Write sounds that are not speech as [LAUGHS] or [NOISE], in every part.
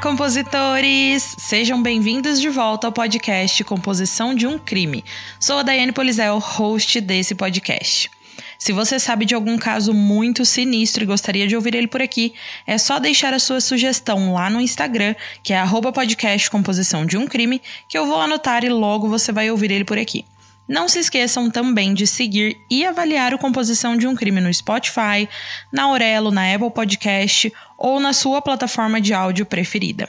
compositores! Sejam bem-vindos de volta ao podcast Composição de um Crime. Sou a Daiane Polizel, host desse podcast. Se você sabe de algum caso muito sinistro e gostaria de ouvir ele por aqui, é só deixar a sua sugestão lá no Instagram, que é Composição de um Crime, que eu vou anotar e logo você vai ouvir ele por aqui. Não se esqueçam também de seguir e avaliar o Composição de um Crime no Spotify, na Aurelo, na Apple Podcast ou na sua plataforma de áudio preferida.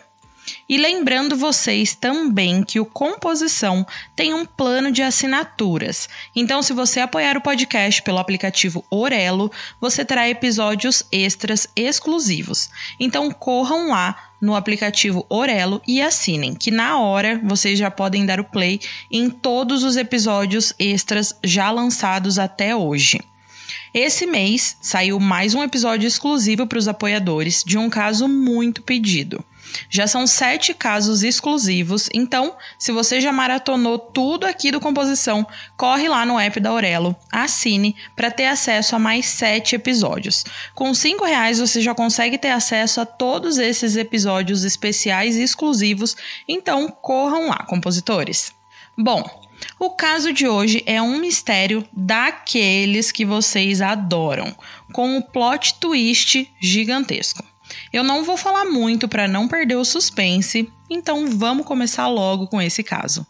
E lembrando vocês também que o Composição tem um plano de assinaturas. Então, se você apoiar o podcast pelo aplicativo Orelo, você terá episódios extras exclusivos. Então, corram lá no aplicativo Orelo e assinem, que na hora vocês já podem dar o play em todos os episódios extras já lançados até hoje. Esse mês saiu mais um episódio exclusivo para os apoiadores de um caso muito pedido. Já são sete casos exclusivos, então, se você já maratonou tudo aqui do Composição, corre lá no app da Aurelo, assine para ter acesso a mais sete episódios. Com cinco reais você já consegue ter acesso a todos esses episódios especiais e exclusivos, então corram lá, compositores. Bom, o caso de hoje é um mistério daqueles que vocês adoram, com um plot twist gigantesco. Eu não vou falar muito para não perder o suspense, então vamos começar logo com esse caso.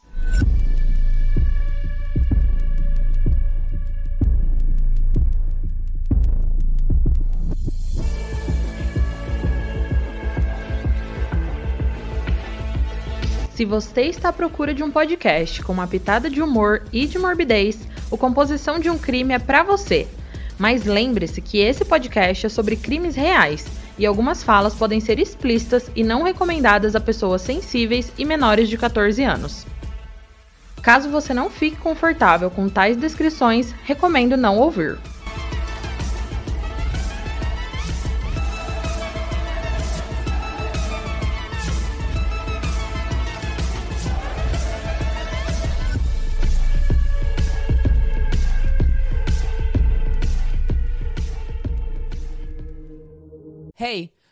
Se você está à procura de um podcast com uma pitada de humor e de morbidez, o Composição de um Crime é para você. Mas lembre-se que esse podcast é sobre crimes reais e algumas falas podem ser explícitas e não recomendadas a pessoas sensíveis e menores de 14 anos. Caso você não fique confortável com tais descrições, recomendo não ouvir.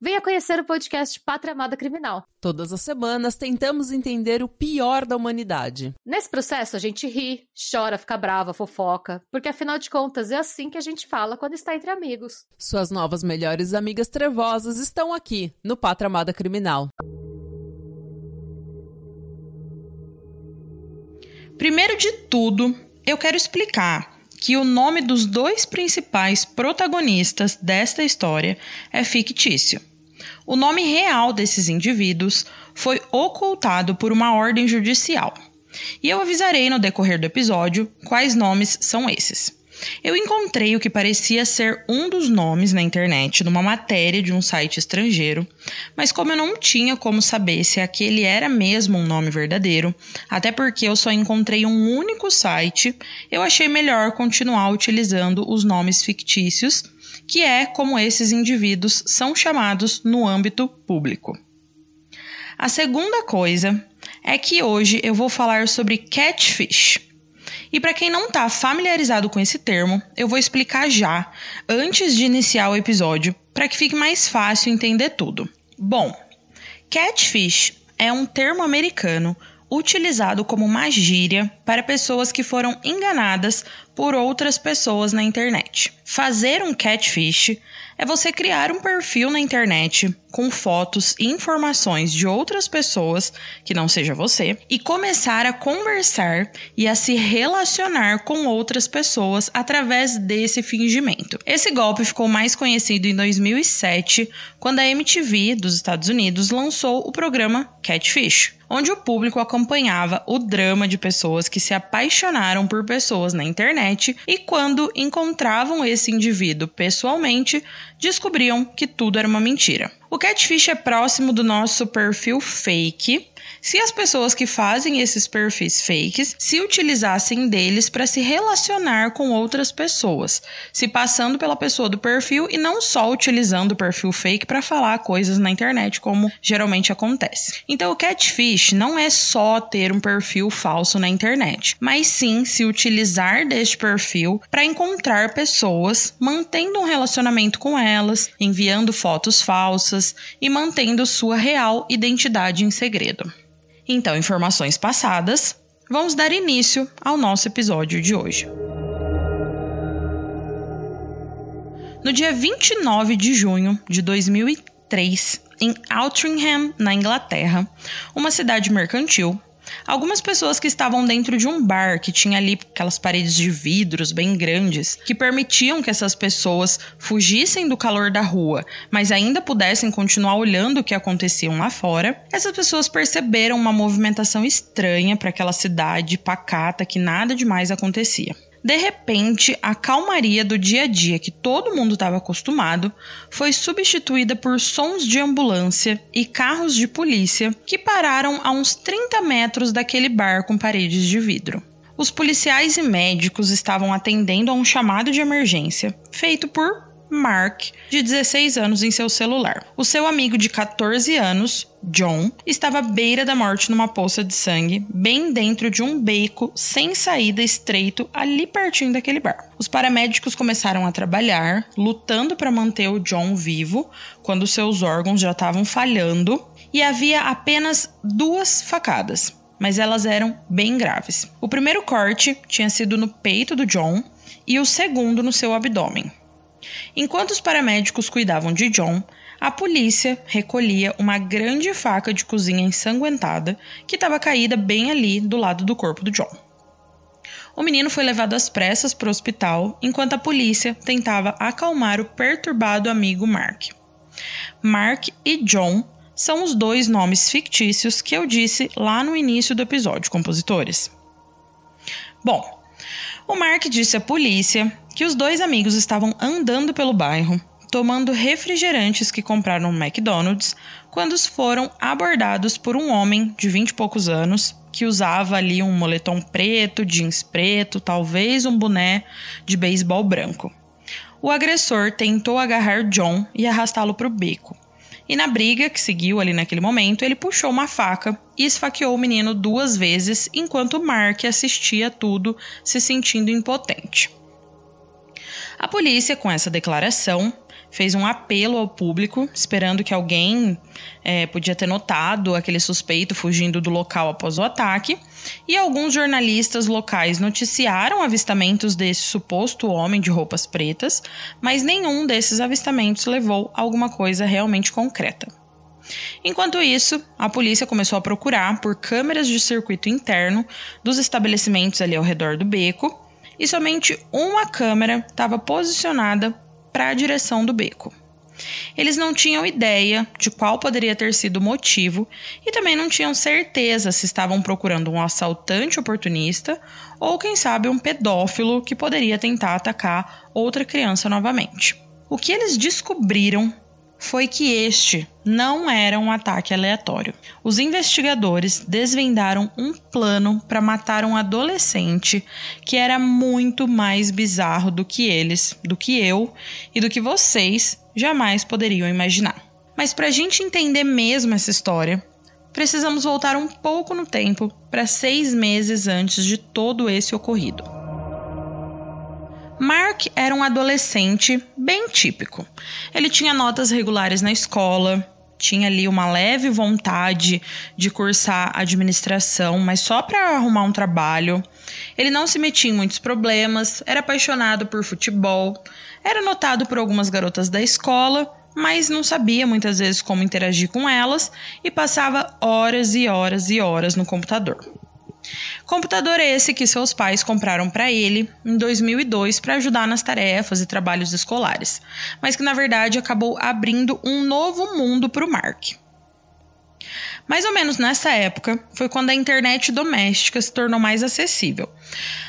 venha conhecer o podcast Pátria Amada Criminal. Todas as semanas tentamos entender o pior da humanidade. Nesse processo a gente ri, chora, fica brava, fofoca, porque afinal de contas é assim que a gente fala quando está entre amigos. Suas novas melhores amigas trevosas estão aqui no Pátria Amada Criminal. Primeiro de tudo, eu quero explicar que o nome dos dois principais protagonistas desta história é fictício. O nome real desses indivíduos foi ocultado por uma ordem judicial. E eu avisarei no decorrer do episódio quais nomes são esses. Eu encontrei o que parecia ser um dos nomes na internet numa matéria de um site estrangeiro, mas como eu não tinha como saber se aquele era mesmo um nome verdadeiro, até porque eu só encontrei um único site, eu achei melhor continuar utilizando os nomes fictícios, que é como esses indivíduos são chamados no âmbito público. A segunda coisa é que hoje eu vou falar sobre catfish e para quem não está familiarizado com esse termo, eu vou explicar já, antes de iniciar o episódio, para que fique mais fácil entender tudo. Bom, catfish é um termo americano utilizado como uma gíria para pessoas que foram enganadas por outras pessoas na internet. Fazer um catfish é você criar um perfil na internet com fotos e informações de outras pessoas que não seja você e começar a conversar e a se relacionar com outras pessoas através desse fingimento. Esse golpe ficou mais conhecido em 2007, quando a MTV dos Estados Unidos lançou o programa Catfish, onde o público acompanhava o drama de pessoas que se apaixonaram por pessoas na internet e quando encontravam esse indivíduo pessoalmente, descobriam que tudo era uma mentira. O catfish é próximo do nosso perfil fake, se as pessoas que fazem esses perfis fakes se utilizassem deles para se relacionar com outras pessoas, se passando pela pessoa do perfil e não só utilizando o perfil fake para falar coisas na internet, como geralmente acontece. Então, o catfish não é só ter um perfil falso na internet, mas sim se utilizar deste perfil para encontrar pessoas, mantendo um relacionamento com elas, enviando fotos falsas e mantendo sua real identidade em segredo. Então, informações passadas, vamos dar início ao nosso episódio de hoje. No dia 29 de junho de 2003, em Altrincham, na Inglaterra, uma cidade mercantil, Algumas pessoas que estavam dentro de um bar que tinha ali aquelas paredes de vidros bem grandes que permitiam que essas pessoas fugissem do calor da rua, mas ainda pudessem continuar olhando o que acontecia lá fora. Essas pessoas perceberam uma movimentação estranha para aquela cidade pacata que nada demais acontecia. De repente, a calmaria do dia a dia que todo mundo estava acostumado foi substituída por sons de ambulância e carros de polícia que pararam a uns 30 metros daquele bar com paredes de vidro. Os policiais e médicos estavam atendendo a um chamado de emergência feito por Mark, de 16 anos, em seu celular. O seu amigo de 14 anos, John, estava à beira da morte numa poça de sangue, bem dentro de um beco sem saída estreito ali pertinho daquele bar. Os paramédicos começaram a trabalhar, lutando para manter o John vivo, quando seus órgãos já estavam falhando, e havia apenas duas facadas, mas elas eram bem graves. O primeiro corte tinha sido no peito do John e o segundo no seu abdômen. Enquanto os paramédicos cuidavam de John, a polícia recolhia uma grande faca de cozinha ensanguentada que estava caída bem ali do lado do corpo do John. O menino foi levado às pressas para o hospital enquanto a polícia tentava acalmar o perturbado amigo Mark. Mark e John são os dois nomes fictícios que eu disse lá no início do episódio, compositores. Bom, o Mark disse à polícia que os dois amigos estavam andando pelo bairro, tomando refrigerantes que compraram no McDonald's, quando foram abordados por um homem de vinte e poucos anos que usava ali um moletom preto, jeans preto, talvez um boné de beisebol branco. O agressor tentou agarrar John e arrastá-lo para o beco. E na briga que seguiu ali naquele momento, ele puxou uma faca e esfaqueou o menino duas vezes, enquanto Mark assistia tudo, se sentindo impotente. A polícia, com essa declaração, fez um apelo ao público, esperando que alguém é, podia ter notado aquele suspeito fugindo do local após o ataque, e alguns jornalistas locais noticiaram avistamentos desse suposto homem de roupas pretas, mas nenhum desses avistamentos levou a alguma coisa realmente concreta. Enquanto isso, a polícia começou a procurar por câmeras de circuito interno dos estabelecimentos ali ao redor do beco, e somente uma câmera estava posicionada para a direção do beco. Eles não tinham ideia de qual poderia ter sido o motivo e também não tinham certeza se estavam procurando um assaltante oportunista ou, quem sabe, um pedófilo que poderia tentar atacar outra criança novamente. O que eles descobriram foi que este não era um ataque aleatório. Os investigadores desvendaram um plano para matar um adolescente que era muito mais bizarro do que eles, do que eu e do que vocês jamais poderiam imaginar. Mas para a gente entender mesmo essa história, precisamos voltar um pouco no tempo para seis meses antes de todo esse ocorrido. Mark era um adolescente bem típico. Ele tinha notas regulares na escola, tinha ali uma leve vontade de cursar administração, mas só para arrumar um trabalho. Ele não se metia em muitos problemas, era apaixonado por futebol, era notado por algumas garotas da escola, mas não sabia muitas vezes como interagir com elas e passava horas e horas e horas no computador. Computador esse que seus pais compraram para ele em 2002 para ajudar nas tarefas e trabalhos escolares, mas que na verdade acabou abrindo um novo mundo para o Mark. Mais ou menos nessa época foi quando a internet doméstica se tornou mais acessível.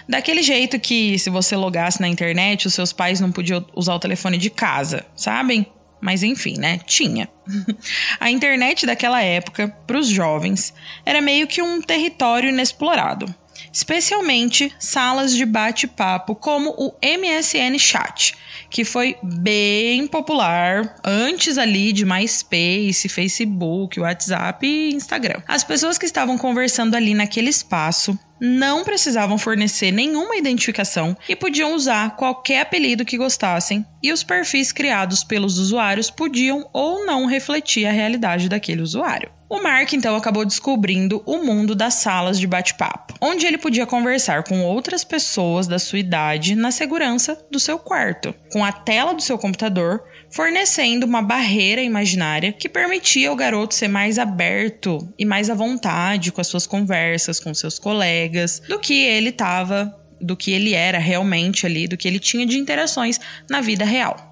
Daquele jeito que, se você logasse na internet, os seus pais não podiam usar o telefone de casa, sabem? Mas enfim, né? Tinha. [LAUGHS] a internet daquela época, para os jovens, era meio que um território inexplorado. Especialmente salas de bate-papo como o MSN Chat, que foi bem popular antes ali de MySpace, Facebook, WhatsApp e Instagram. As pessoas que estavam conversando ali naquele espaço não precisavam fornecer nenhuma identificação e podiam usar qualquer apelido que gostassem, e os perfis criados pelos usuários podiam ou não refletir a realidade daquele usuário. O Mark então acabou descobrindo o mundo das salas de bate-papo, onde ele podia conversar com outras pessoas da sua idade na segurança do seu quarto, com a tela do seu computador fornecendo uma barreira imaginária que permitia ao garoto ser mais aberto e mais à vontade com as suas conversas com seus colegas do que ele estava, do que ele era realmente ali, do que ele tinha de interações na vida real.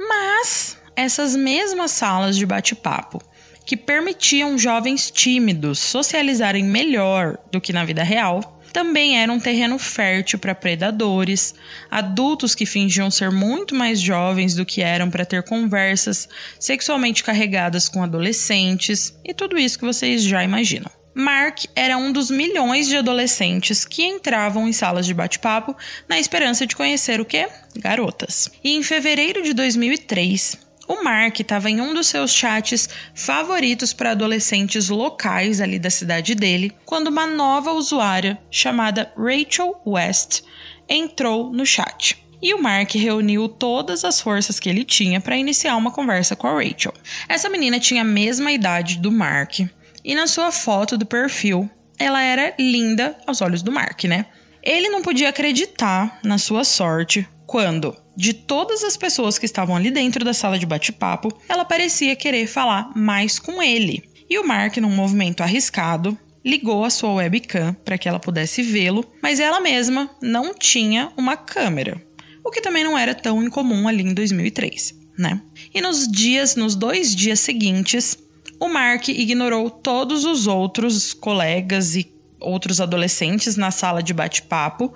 Mas essas mesmas salas de bate-papo que permitiam jovens tímidos socializarem melhor do que na vida real também era um terreno fértil para predadores, adultos que fingiam ser muito mais jovens do que eram para ter conversas sexualmente carregadas com adolescentes e tudo isso que vocês já imaginam. Mark era um dos milhões de adolescentes que entravam em salas de bate-papo na esperança de conhecer o que? Garotas. E em fevereiro de 2003, o Mark estava em um dos seus chats favoritos para adolescentes locais ali da cidade dele, quando uma nova usuária chamada Rachel West entrou no chat. E o Mark reuniu todas as forças que ele tinha para iniciar uma conversa com a Rachel. Essa menina tinha a mesma idade do Mark, e na sua foto do perfil, ela era linda aos olhos do Mark, né? Ele não podia acreditar na sua sorte quando, de todas as pessoas que estavam ali dentro da sala de bate-papo, ela parecia querer falar mais com ele. E o Mark, num movimento arriscado, ligou a sua webcam para que ela pudesse vê-lo, mas ela mesma não tinha uma câmera, o que também não era tão incomum ali em 2003, né? E nos dias, nos dois dias seguintes, o Mark ignorou todos os outros colegas e outros adolescentes na sala de bate-papo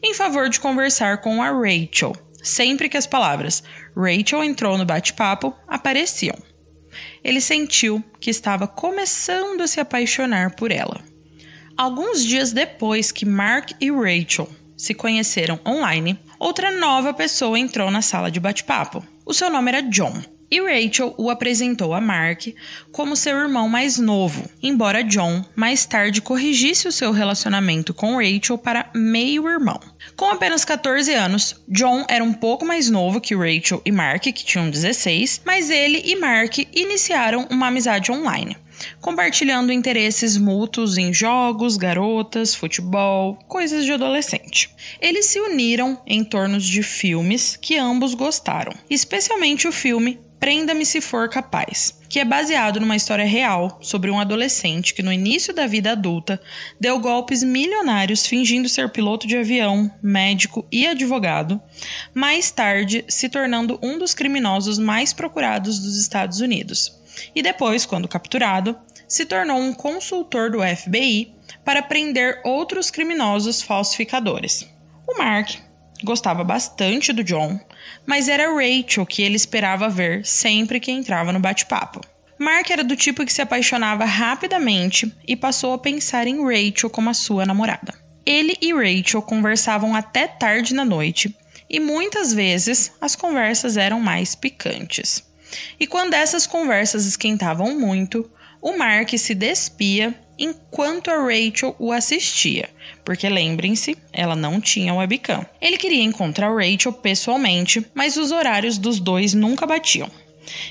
em favor de conversar com a Rachel, sempre que as palavras Rachel entrou no bate-papo apareciam. Ele sentiu que estava começando a se apaixonar por ela. Alguns dias depois que Mark e Rachel se conheceram online, outra nova pessoa entrou na sala de bate-papo. O seu nome era John e Rachel o apresentou a Mark como seu irmão mais novo, embora John mais tarde corrigisse o seu relacionamento com Rachel para meio-irmão. Com apenas 14 anos, John era um pouco mais novo que Rachel e Mark, que tinham 16, mas ele e Mark iniciaram uma amizade online compartilhando interesses mútuos em jogos, garotas, futebol, coisas de adolescente. Eles se uniram em torno de filmes que ambos gostaram, especialmente o filme Prenda-me se for capaz, que é baseado numa história real sobre um adolescente que no início da vida adulta deu golpes milionários fingindo ser piloto de avião, médico e advogado, mais tarde se tornando um dos criminosos mais procurados dos Estados Unidos. E depois, quando capturado, se tornou um consultor do FBI para prender outros criminosos falsificadores. O Mark gostava bastante do John, mas era Rachel que ele esperava ver sempre que entrava no bate-papo. Mark era do tipo que se apaixonava rapidamente e passou a pensar em Rachel como a sua namorada. Ele e Rachel conversavam até tarde na noite e muitas vezes as conversas eram mais picantes. E quando essas conversas esquentavam muito, o Mark se despia enquanto a Rachel o assistia, porque lembrem-se, ela não tinha webcam. Ele queria encontrar Rachel pessoalmente, mas os horários dos dois nunca batiam.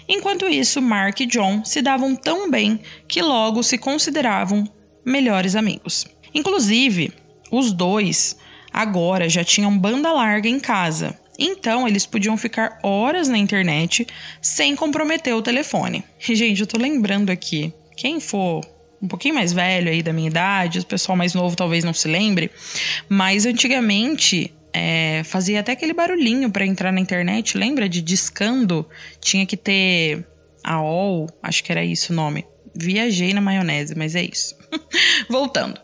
Enquanto isso, Mark e John se davam tão bem que logo se consideravam melhores amigos. Inclusive, os dois agora já tinham banda larga em casa então, eles podiam ficar horas na internet sem comprometer o telefone. [LAUGHS] Gente, eu tô lembrando aqui, quem for um pouquinho mais velho aí da minha idade, o pessoal mais novo talvez não se lembre, mas antigamente é, fazia até aquele barulhinho para entrar na internet, lembra de discando? Tinha que ter a OL, acho que era isso o nome. Viajei na maionese, mas é isso. [LAUGHS] Voltando.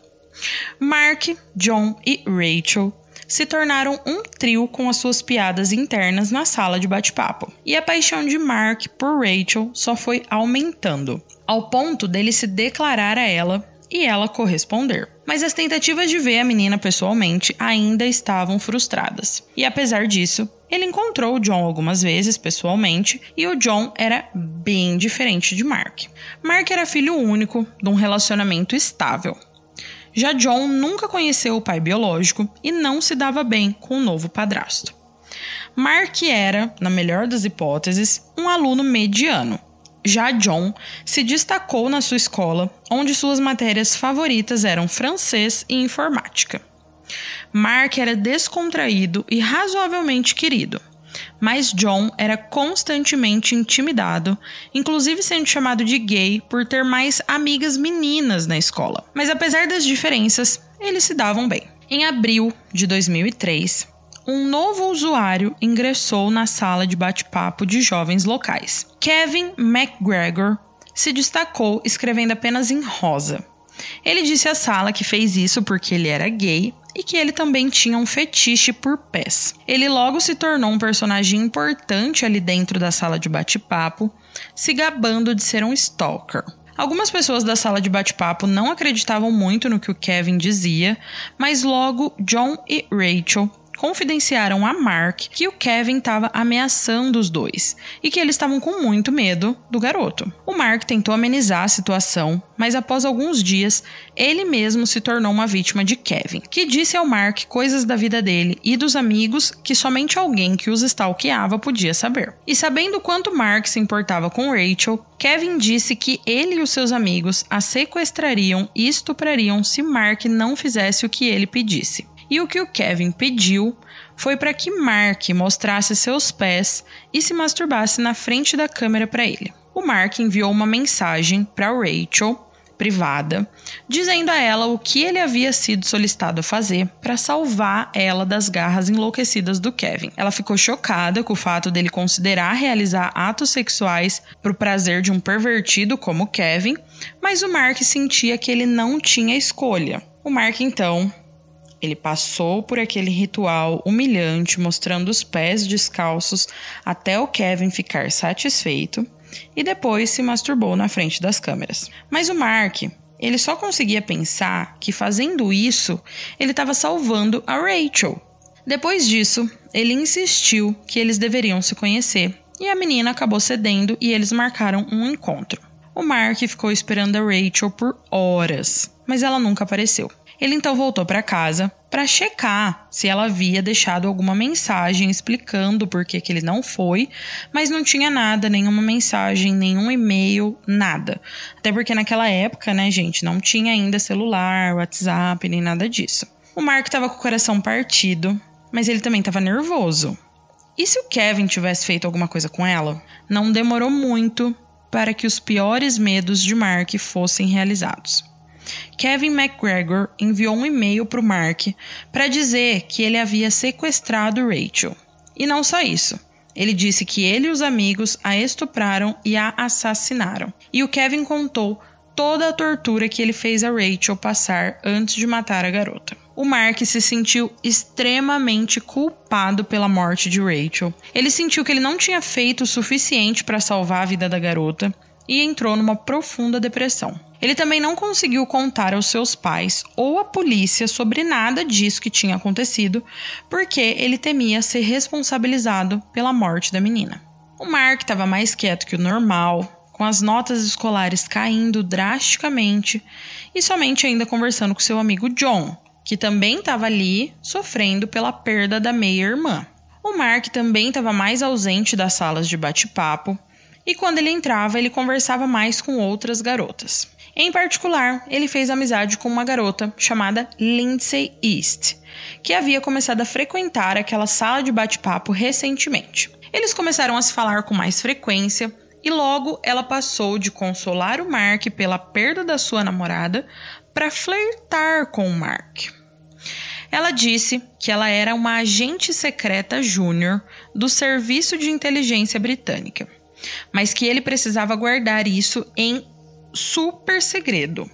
Mark, John e Rachel se tornaram um trio com as suas piadas internas na sala de bate-papo. E a paixão de Mark por Rachel só foi aumentando, ao ponto dele se declarar a ela e ela corresponder. Mas as tentativas de ver a menina pessoalmente ainda estavam frustradas. E apesar disso, ele encontrou o John algumas vezes pessoalmente e o John era bem diferente de Mark. Mark era filho único de um relacionamento estável. Já John nunca conheceu o pai biológico e não se dava bem com o novo padrasto. Mark era, na melhor das hipóteses, um aluno mediano, já John se destacou na sua escola, onde suas matérias favoritas eram francês e informática. Mark era descontraído e razoavelmente querido, mas John era constantemente intimidado, inclusive sendo chamado de gay por ter mais amigas meninas na escola. Mas apesar das diferenças, eles se davam bem. Em abril de 2003, um novo usuário ingressou na sala de bate-papo de jovens locais. Kevin McGregor se destacou escrevendo apenas em rosa. Ele disse à sala que fez isso porque ele era gay e que ele também tinha um fetiche por pés. Ele logo se tornou um personagem importante ali dentro da sala de bate-papo, se gabando de ser um stalker. Algumas pessoas da sala de bate-papo não acreditavam muito no que o Kevin dizia, mas logo John e Rachel confidenciaram a Mark que o Kevin estava ameaçando os dois e que eles estavam com muito medo do garoto. O Mark tentou amenizar a situação, mas após alguns dias, ele mesmo se tornou uma vítima de Kevin, que disse ao Mark coisas da vida dele e dos amigos que somente alguém que os stalkeava podia saber. E sabendo quanto Mark se importava com Rachel, Kevin disse que ele e os seus amigos a sequestrariam e estuprariam se Mark não fizesse o que ele pedisse. E o que o Kevin pediu foi para que Mark mostrasse seus pés e se masturbasse na frente da câmera para ele. O Mark enviou uma mensagem para Rachel privada, dizendo a ela o que ele havia sido solicitado a fazer para salvar ela das garras enlouquecidas do Kevin. Ela ficou chocada com o fato dele considerar realizar atos sexuais para o prazer de um pervertido como Kevin, mas o Mark sentia que ele não tinha escolha. O Mark então ele passou por aquele ritual humilhante, mostrando os pés descalços até o Kevin ficar satisfeito e depois se masturbou na frente das câmeras. Mas o Mark, ele só conseguia pensar que fazendo isso, ele estava salvando a Rachel. Depois disso, ele insistiu que eles deveriam se conhecer e a menina acabou cedendo e eles marcaram um encontro. O Mark ficou esperando a Rachel por horas, mas ela nunca apareceu. Ele então voltou para casa para checar se ela havia deixado alguma mensagem explicando por que, que ele não foi, mas não tinha nada, nenhuma mensagem, nenhum e-mail, nada. Até porque naquela época, né, gente, não tinha ainda celular, WhatsApp, nem nada disso. O Mark estava com o coração partido, mas ele também estava nervoso. E se o Kevin tivesse feito alguma coisa com ela? Não demorou muito para que os piores medos de Mark fossem realizados. Kevin McGregor enviou um e-mail para o Mark para dizer que ele havia sequestrado Rachel. E não só isso. Ele disse que ele e os amigos a estupraram e a assassinaram. E o Kevin contou toda a tortura que ele fez a Rachel passar antes de matar a garota. O Mark se sentiu extremamente culpado pela morte de Rachel. Ele sentiu que ele não tinha feito o suficiente para salvar a vida da garota e entrou numa profunda depressão. Ele também não conseguiu contar aos seus pais ou à polícia sobre nada disso que tinha acontecido, porque ele temia ser responsabilizado pela morte da menina. O Mark estava mais quieto que o normal, com as notas escolares caindo drasticamente e somente ainda conversando com seu amigo John, que também estava ali sofrendo pela perda da meia-irmã. O Mark também estava mais ausente das salas de bate-papo e quando ele entrava, ele conversava mais com outras garotas. Em particular, ele fez amizade com uma garota chamada Lindsay East, que havia começado a frequentar aquela sala de bate-papo recentemente. Eles começaram a se falar com mais frequência e logo ela passou de consolar o Mark pela perda da sua namorada para flertar com o Mark. Ela disse que ela era uma agente secreta júnior do Serviço de Inteligência Britânica mas que ele precisava guardar isso em super segredo.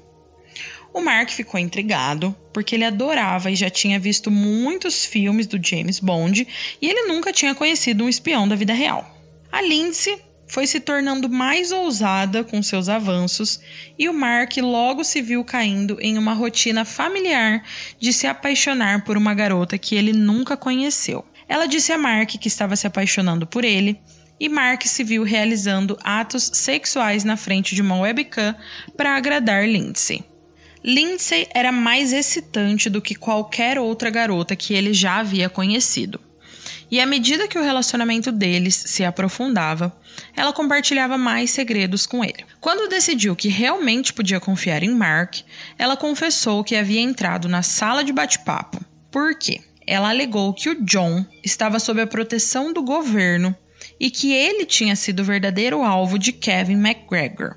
O Mark ficou intrigado, porque ele adorava e já tinha visto muitos filmes do James Bond e ele nunca tinha conhecido um espião da vida real. A Lindsay foi se tornando mais ousada com seus avanços e o Mark logo se viu caindo em uma rotina familiar de se apaixonar por uma garota que ele nunca conheceu. Ela disse a Mark que estava se apaixonando por ele e Mark se viu realizando atos sexuais na frente de uma webcam para agradar Lindsay. Lindsay era mais excitante do que qualquer outra garota que ele já havia conhecido. E à medida que o relacionamento deles se aprofundava, ela compartilhava mais segredos com ele. Quando decidiu que realmente podia confiar em Mark, ela confessou que havia entrado na sala de bate-papo. Por quê? Ela alegou que o John estava sob a proteção do governo e que ele tinha sido o verdadeiro alvo de Kevin McGregor.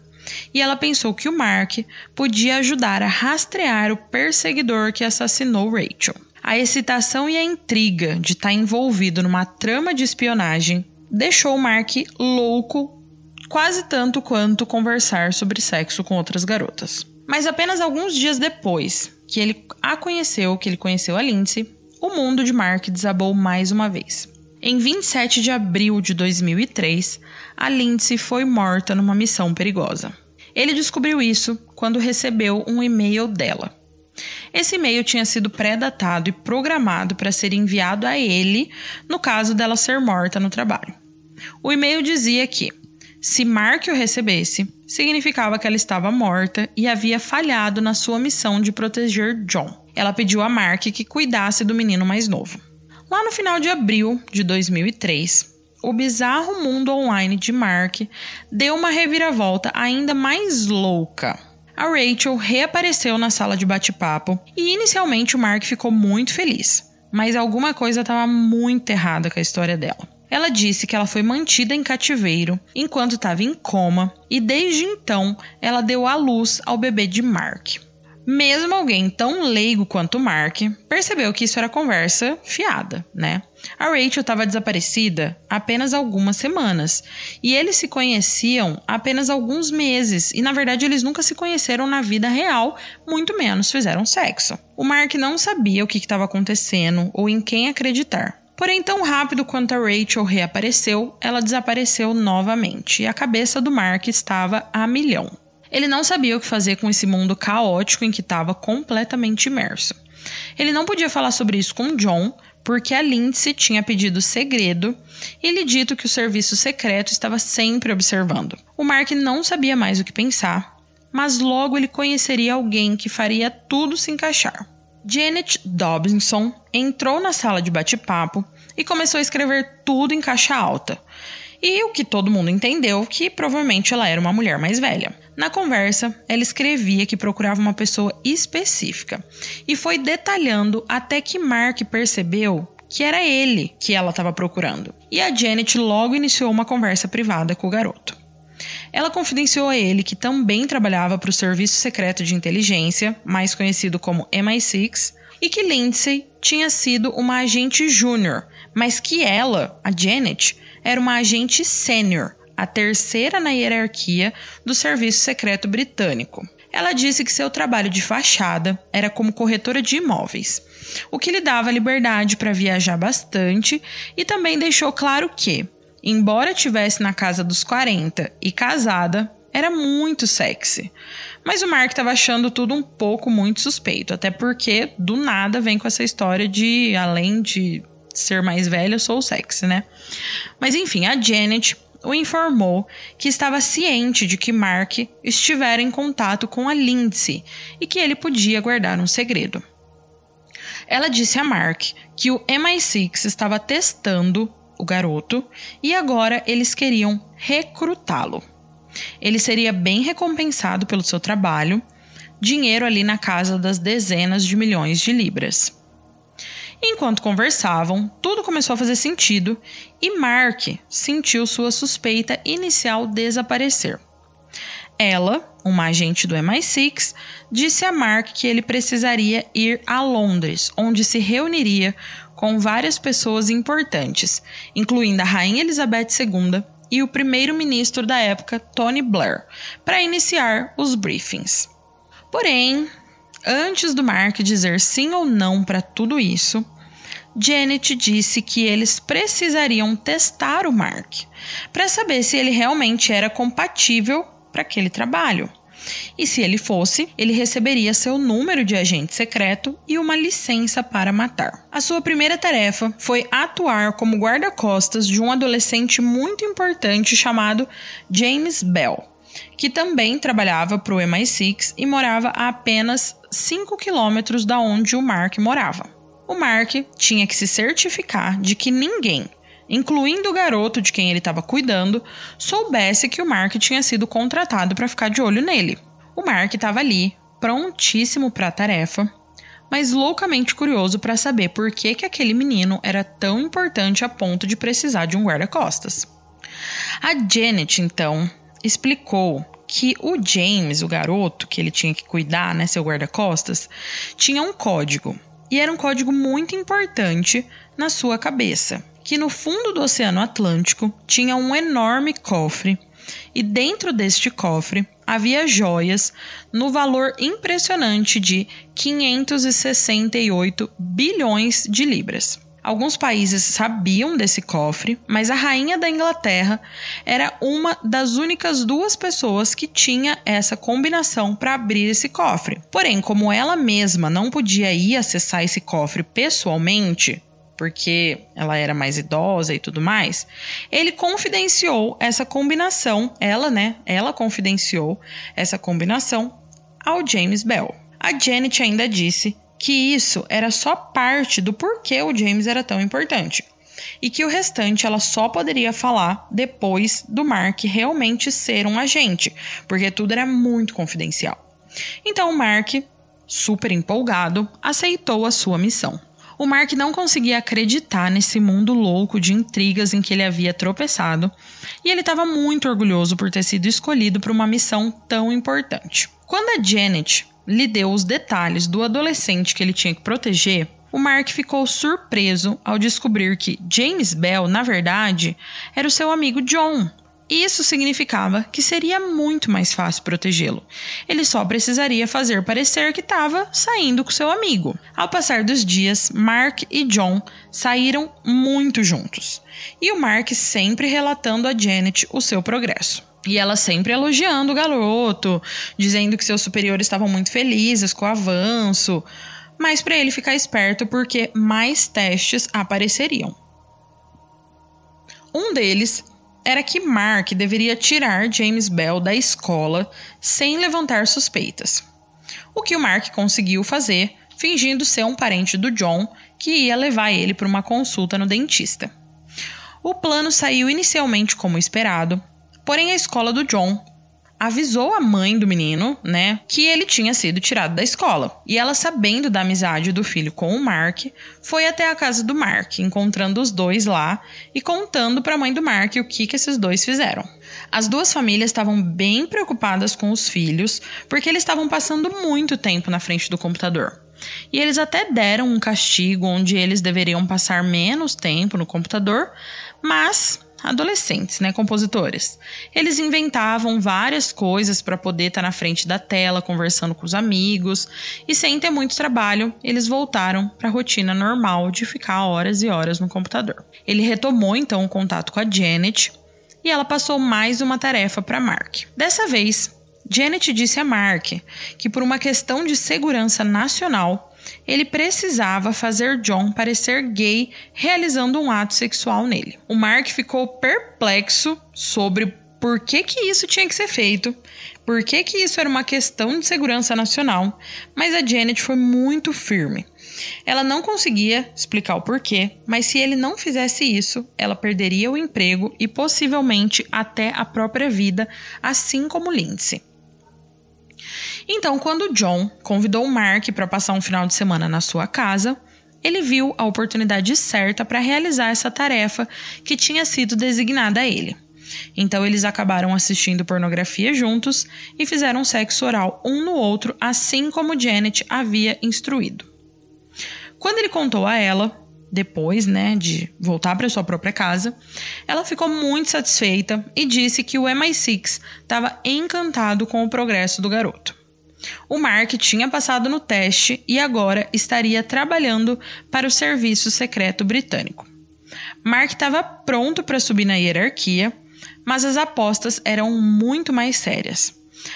E ela pensou que o Mark podia ajudar a rastrear o perseguidor que assassinou Rachel. A excitação e a intriga de estar envolvido numa trama de espionagem deixou o Mark louco quase tanto quanto conversar sobre sexo com outras garotas. Mas apenas alguns dias depois que ele a conheceu, que ele conheceu a Lindsay, o mundo de Mark desabou mais uma vez. Em 27 de abril de 2003, a Lindsay foi morta numa missão perigosa. Ele descobriu isso quando recebeu um e-mail dela. Esse e-mail tinha sido pré-datado e programado para ser enviado a ele no caso dela ser morta no trabalho. O e-mail dizia que, se Mark o recebesse, significava que ela estava morta e havia falhado na sua missão de proteger John. Ela pediu a Mark que cuidasse do menino mais novo. Lá no final de abril de 2003, o bizarro mundo online de Mark deu uma reviravolta ainda mais louca. A Rachel reapareceu na sala de bate-papo e inicialmente o Mark ficou muito feliz, mas alguma coisa estava muito errada com a história dela. Ela disse que ela foi mantida em cativeiro enquanto estava em coma e desde então ela deu à luz ao bebê de Mark. Mesmo alguém tão leigo quanto Mark percebeu que isso era conversa fiada, né? A Rachel estava desaparecida apenas algumas semanas e eles se conheciam apenas alguns meses e na verdade eles nunca se conheceram na vida real, muito menos fizeram sexo. O Mark não sabia o que estava acontecendo ou em quem acreditar. Porém, tão rápido quanto a Rachel reapareceu, ela desapareceu novamente e a cabeça do Mark estava a milhão. Ele não sabia o que fazer com esse mundo caótico em que estava completamente imerso. Ele não podia falar sobre isso com John, porque a Lindsay tinha pedido segredo e lhe dito que o serviço secreto estava sempre observando. O Mark não sabia mais o que pensar, mas logo ele conheceria alguém que faria tudo se encaixar. Janet Dobinson entrou na sala de bate-papo e começou a escrever tudo em caixa alta. E o que todo mundo entendeu que provavelmente ela era uma mulher mais velha. Na conversa, ela escrevia que procurava uma pessoa específica e foi detalhando até que Mark percebeu que era ele que ela estava procurando. E a Janet logo iniciou uma conversa privada com o garoto. Ela confidenciou a ele que também trabalhava para o Serviço Secreto de Inteligência, mais conhecido como MI6, e que Lindsay tinha sido uma agente júnior, mas que ela, a Janet, era uma agente sênior, a terceira na hierarquia do Serviço Secreto Britânico. Ela disse que seu trabalho de fachada era como corretora de imóveis, o que lhe dava liberdade para viajar bastante e também deixou claro que, embora tivesse na casa dos 40 e casada, era muito sexy. Mas o Mark estava achando tudo um pouco muito suspeito, até porque do nada vem com essa história de além de ser mais velha, eu sou sexy, né? Mas enfim, a Janet o informou que estava ciente de que Mark estivera em contato com a Lindsay e que ele podia guardar um segredo. Ela disse a Mark que o MI6 estava testando o garoto e agora eles queriam recrutá-lo. Ele seria bem recompensado pelo seu trabalho, dinheiro ali na casa das dezenas de milhões de libras. Enquanto conversavam, tudo começou a fazer sentido e Mark sentiu sua suspeita inicial desaparecer. Ela, uma agente do MI6, disse a Mark que ele precisaria ir a Londres, onde se reuniria com várias pessoas importantes, incluindo a Rainha Elizabeth II e o primeiro-ministro da época, Tony Blair, para iniciar os briefings. Porém, antes do Mark dizer sim ou não para tudo isso, Janet disse que eles precisariam testar o Mark para saber se ele realmente era compatível para aquele trabalho. E se ele fosse, ele receberia seu número de agente secreto e uma licença para matar. A sua primeira tarefa foi atuar como guarda-costas de um adolescente muito importante chamado James Bell, que também trabalhava para o MI6 e morava a apenas 5 quilômetros da onde o Mark morava. O Mark tinha que se certificar de que ninguém, incluindo o garoto de quem ele estava cuidando, soubesse que o Mark tinha sido contratado para ficar de olho nele. O Mark estava ali, prontíssimo para a tarefa, mas loucamente curioso para saber por que, que aquele menino era tão importante a ponto de precisar de um guarda-costas. A Janet, então, explicou que o James, o garoto que ele tinha que cuidar, né, seu guarda-costas, tinha um código e era um código muito importante na sua cabeça, que no fundo do Oceano Atlântico tinha um enorme cofre e dentro deste cofre havia joias no valor impressionante de 568 bilhões de libras. Alguns países sabiam desse cofre, mas a rainha da Inglaterra era uma das únicas duas pessoas que tinha essa combinação para abrir esse cofre. Porém, como ela mesma não podia ir acessar esse cofre pessoalmente, porque ela era mais idosa e tudo mais, ele confidenciou essa combinação, ela, né? Ela confidenciou essa combinação ao James Bell. A Janet ainda disse que isso era só parte do porquê o James era tão importante e que o restante ela só poderia falar depois do Mark realmente ser um agente, porque tudo era muito confidencial. Então o Mark, super empolgado, aceitou a sua missão. O Mark não conseguia acreditar nesse mundo louco de intrigas em que ele havia tropeçado, e ele estava muito orgulhoso por ter sido escolhido para uma missão tão importante. Quando a Janet lhe deu os detalhes do adolescente que ele tinha que proteger, o Mark ficou surpreso ao descobrir que James Bell, na verdade, era o seu amigo John. Isso significava que seria muito mais fácil protegê-lo. Ele só precisaria fazer parecer que estava saindo com seu amigo. Ao passar dos dias, Mark e John saíram muito juntos. E o Mark sempre relatando a Janet o seu progresso. E ela sempre elogiando o garoto, dizendo que seus superiores estavam muito felizes com o avanço, mas para ele ficar esperto porque mais testes apareceriam. Um deles era que Mark deveria tirar James Bell da escola sem levantar suspeitas. O que o Mark conseguiu fazer, fingindo ser um parente do John que ia levar ele para uma consulta no dentista. O plano saiu inicialmente como esperado, Porém, a escola do John avisou a mãe do menino, né, que ele tinha sido tirado da escola. E ela, sabendo da amizade do filho com o Mark, foi até a casa do Mark, encontrando os dois lá e contando para a mãe do Mark o que, que esses dois fizeram. As duas famílias estavam bem preocupadas com os filhos, porque eles estavam passando muito tempo na frente do computador. E eles até deram um castigo onde eles deveriam passar menos tempo no computador, mas adolescentes, né, compositores. Eles inventavam várias coisas para poder estar tá na frente da tela, conversando com os amigos, e sem ter muito trabalho, eles voltaram para a rotina normal de ficar horas e horas no computador. Ele retomou então o contato com a Janet e ela passou mais uma tarefa para Mark. Dessa vez, Janet disse a Mark que por uma questão de segurança nacional, ele precisava fazer John parecer gay realizando um ato sexual nele. O Mark ficou perplexo sobre por que, que isso tinha que ser feito, por que, que isso era uma questão de segurança nacional, mas a Janet foi muito firme. Ela não conseguia explicar o porquê, mas se ele não fizesse isso, ela perderia o emprego e possivelmente até a própria vida, assim como Lindsay. Então, quando John convidou Mark para passar um final de semana na sua casa, ele viu a oportunidade certa para realizar essa tarefa que tinha sido designada a ele. Então eles acabaram assistindo pornografia juntos e fizeram sexo oral um no outro, assim como Janet havia instruído. Quando ele contou a ela, depois, né, de voltar para sua própria casa, ela ficou muito satisfeita e disse que o MI6 estava encantado com o progresso do garoto. O Mark tinha passado no teste e agora estaria trabalhando para o Serviço Secreto Britânico. Mark estava pronto para subir na hierarquia, mas as apostas eram muito mais sérias.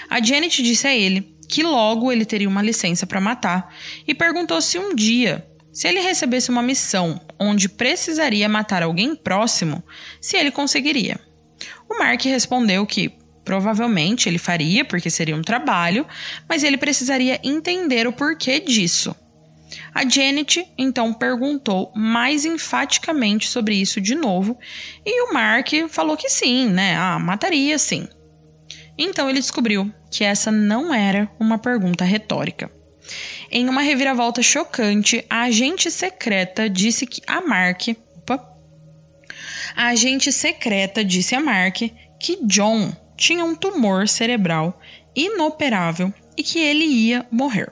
A Janet disse a ele que logo ele teria uma licença para matar e perguntou se um dia, se ele recebesse uma missão onde precisaria matar alguém próximo, se ele conseguiria. O Mark respondeu que provavelmente ele faria, porque seria um trabalho, mas ele precisaria entender o porquê disso. A Janet então perguntou mais enfaticamente sobre isso de novo e o Mark falou que sim, né? Ah, mataria sim. Então ele descobriu que essa não era uma pergunta retórica. Em uma reviravolta chocante, a agente secreta disse que a Mark. Opa, a agente secreta disse a Mark que John tinha um tumor cerebral inoperável e que ele ia morrer.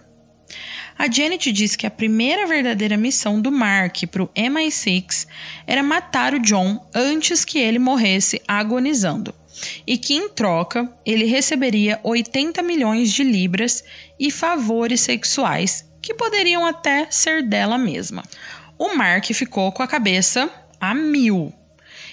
A Janet disse que a primeira verdadeira missão do Mark para o MI6 era matar o John antes que ele morresse agonizando, e que em troca ele receberia 80 milhões de libras e favores sexuais que poderiam até ser dela mesma. O Mark ficou com a cabeça a mil.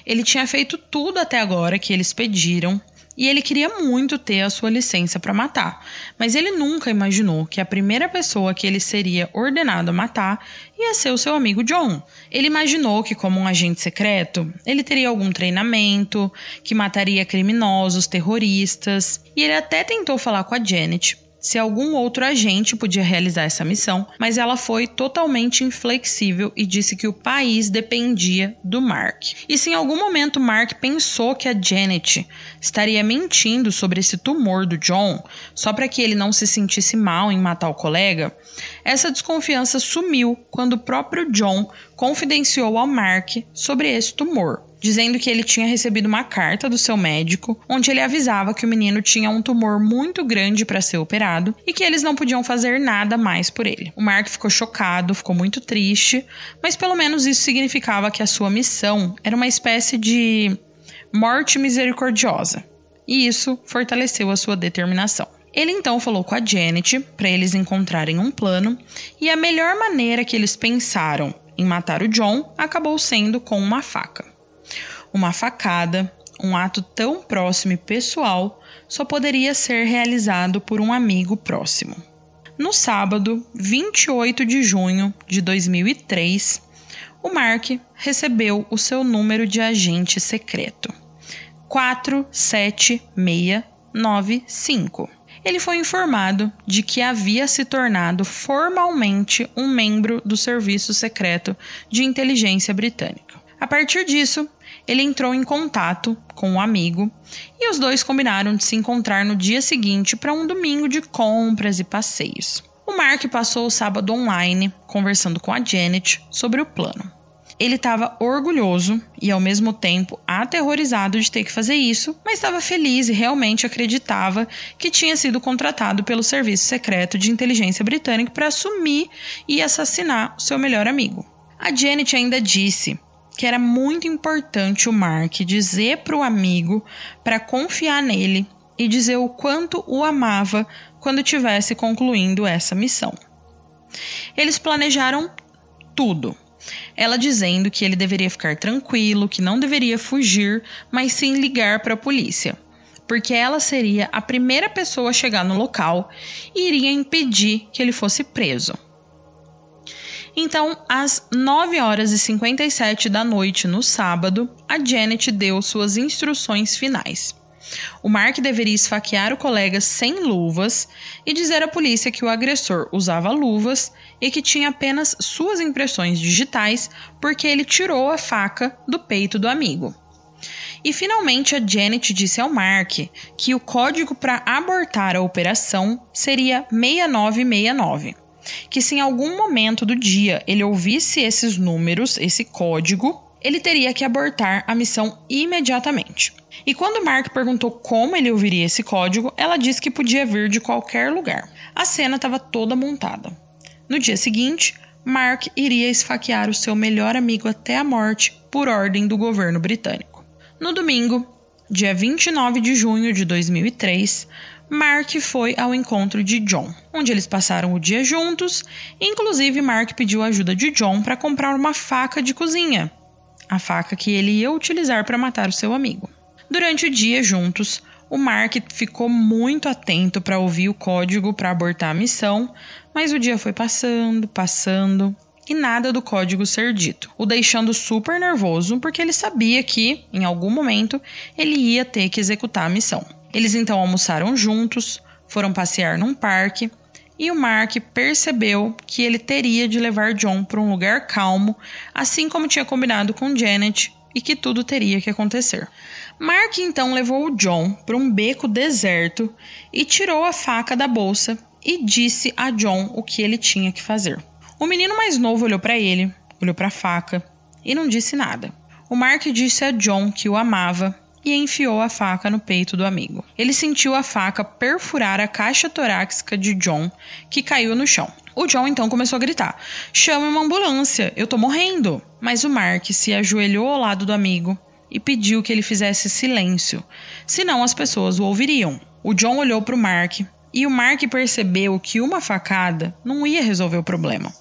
Ele tinha feito tudo até agora que eles pediram, e ele queria muito ter a sua licença para matar, mas ele nunca imaginou que a primeira pessoa que ele seria ordenado a matar ia ser o seu amigo John. Ele imaginou que, como um agente secreto, ele teria algum treinamento, que mataria criminosos, terroristas, e ele até tentou falar com a Janet se algum outro agente podia realizar essa missão, mas ela foi totalmente inflexível e disse que o país dependia do Mark. E se em algum momento Mark pensou que a Janet estaria mentindo sobre esse tumor do John, só para que ele não se sentisse mal em matar o colega, essa desconfiança sumiu quando o próprio John confidenciou ao Mark sobre esse tumor dizendo que ele tinha recebido uma carta do seu médico onde ele avisava que o menino tinha um tumor muito grande para ser operado e que eles não podiam fazer nada mais por ele. O Mark ficou chocado, ficou muito triste, mas pelo menos isso significava que a sua missão era uma espécie de morte misericordiosa. E isso fortaleceu a sua determinação. Ele então falou com a Janet para eles encontrarem um plano, e a melhor maneira que eles pensaram em matar o John acabou sendo com uma faca. Uma facada, um ato tão próximo e pessoal, só poderia ser realizado por um amigo próximo. No sábado, 28 de junho de 2003, o Mark recebeu o seu número de agente secreto. 47695. Ele foi informado de que havia se tornado formalmente um membro do Serviço Secreto de Inteligência Britânico. A partir disso, ele entrou em contato com o um amigo e os dois combinaram de se encontrar no dia seguinte para um domingo de compras e passeios. O Mark passou o sábado online conversando com a Janet sobre o plano. Ele estava orgulhoso e ao mesmo tempo aterrorizado de ter que fazer isso, mas estava feliz e realmente acreditava que tinha sido contratado pelo Serviço Secreto de Inteligência Britânico para assumir e assassinar seu melhor amigo. A Janet ainda disse que era muito importante o Mark dizer para o amigo para confiar nele e dizer o quanto o amava quando tivesse concluindo essa missão. Eles planejaram tudo. Ela dizendo que ele deveria ficar tranquilo, que não deveria fugir, mas sim ligar para a polícia, porque ela seria a primeira pessoa a chegar no local e iria impedir que ele fosse preso. Então, às 9 horas e 57 da noite no sábado, a Janet deu suas instruções finais. O Mark deveria esfaquear o colega sem luvas e dizer à polícia que o agressor usava luvas e que tinha apenas suas impressões digitais porque ele tirou a faca do peito do amigo. E finalmente a Janet disse ao Mark que o código para abortar a operação seria 6969 que se em algum momento do dia ele ouvisse esses números, esse código, ele teria que abortar a missão imediatamente. E quando Mark perguntou como ele ouviria esse código, ela disse que podia vir de qualquer lugar. A cena estava toda montada. No dia seguinte, Mark iria esfaquear o seu melhor amigo até a morte por ordem do governo britânico. No domingo, dia 29 de junho de 2003, Mark foi ao encontro de John, onde eles passaram o dia juntos. Inclusive, Mark pediu ajuda de John para comprar uma faca de cozinha, a faca que ele ia utilizar para matar o seu amigo. Durante o dia juntos, o Mark ficou muito atento para ouvir o código para abortar a missão, mas o dia foi passando, passando e nada do código ser dito, o deixando super nervoso porque ele sabia que, em algum momento, ele ia ter que executar a missão. Eles então almoçaram juntos, foram passear num parque e o Mark percebeu que ele teria de levar John para um lugar calmo, assim como tinha combinado com Janet e que tudo teria que acontecer. Mark então levou o John para um beco deserto e tirou a faca da bolsa e disse a John o que ele tinha que fazer. O menino mais novo olhou para ele, olhou para a faca e não disse nada. O Mark disse a John que o amava e enfiou a faca no peito do amigo. Ele sentiu a faca perfurar a caixa torácica de John, que caiu no chão. O John então começou a gritar: Chame uma ambulância, eu tô morrendo! Mas o Mark se ajoelhou ao lado do amigo e pediu que ele fizesse silêncio, senão as pessoas o ouviriam. O John olhou para o Mark e o Mark percebeu que uma facada não ia resolver o problema.